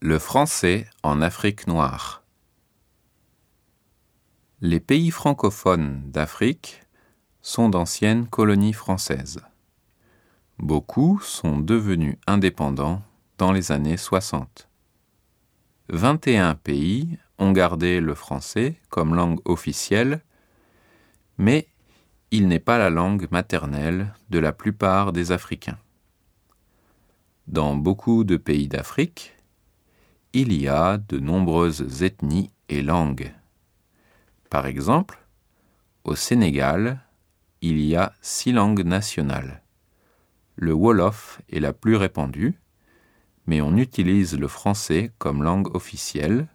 Le français en Afrique noire. Les pays francophones d'Afrique sont d'anciennes colonies françaises. Beaucoup sont devenus indépendants dans les années 60. 21 pays ont gardé le français comme langue officielle, mais il n'est pas la langue maternelle de la plupart des Africains. Dans beaucoup de pays d'Afrique, il y a de nombreuses ethnies et langues. Par exemple, au Sénégal, il y a six langues nationales. Le Wolof est la plus répandue, mais on utilise le français comme langue officielle,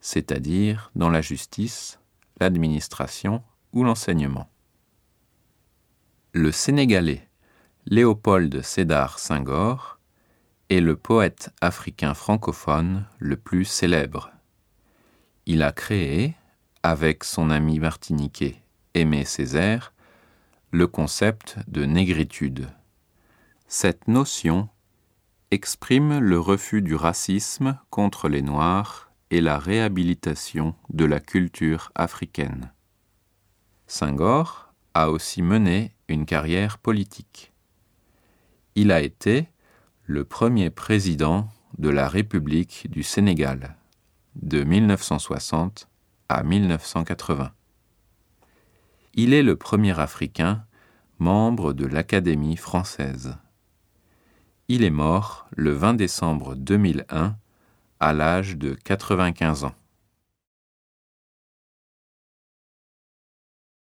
c'est-à-dire dans la justice, l'administration ou l'enseignement. Le Sénégalais Léopold Sédar Senghor est le poète africain francophone le plus célèbre. Il a créé, avec son ami martiniquais Aimé Césaire, le concept de négritude. Cette notion exprime le refus du racisme contre les Noirs et la réhabilitation de la culture africaine. Senghor a aussi mené une carrière politique. Il a été le premier président de la République du Sénégal de 1960 à 1980. Il est le premier Africain membre de l'Académie française. Il est mort le 20 décembre 2001 à l'âge de 95 ans.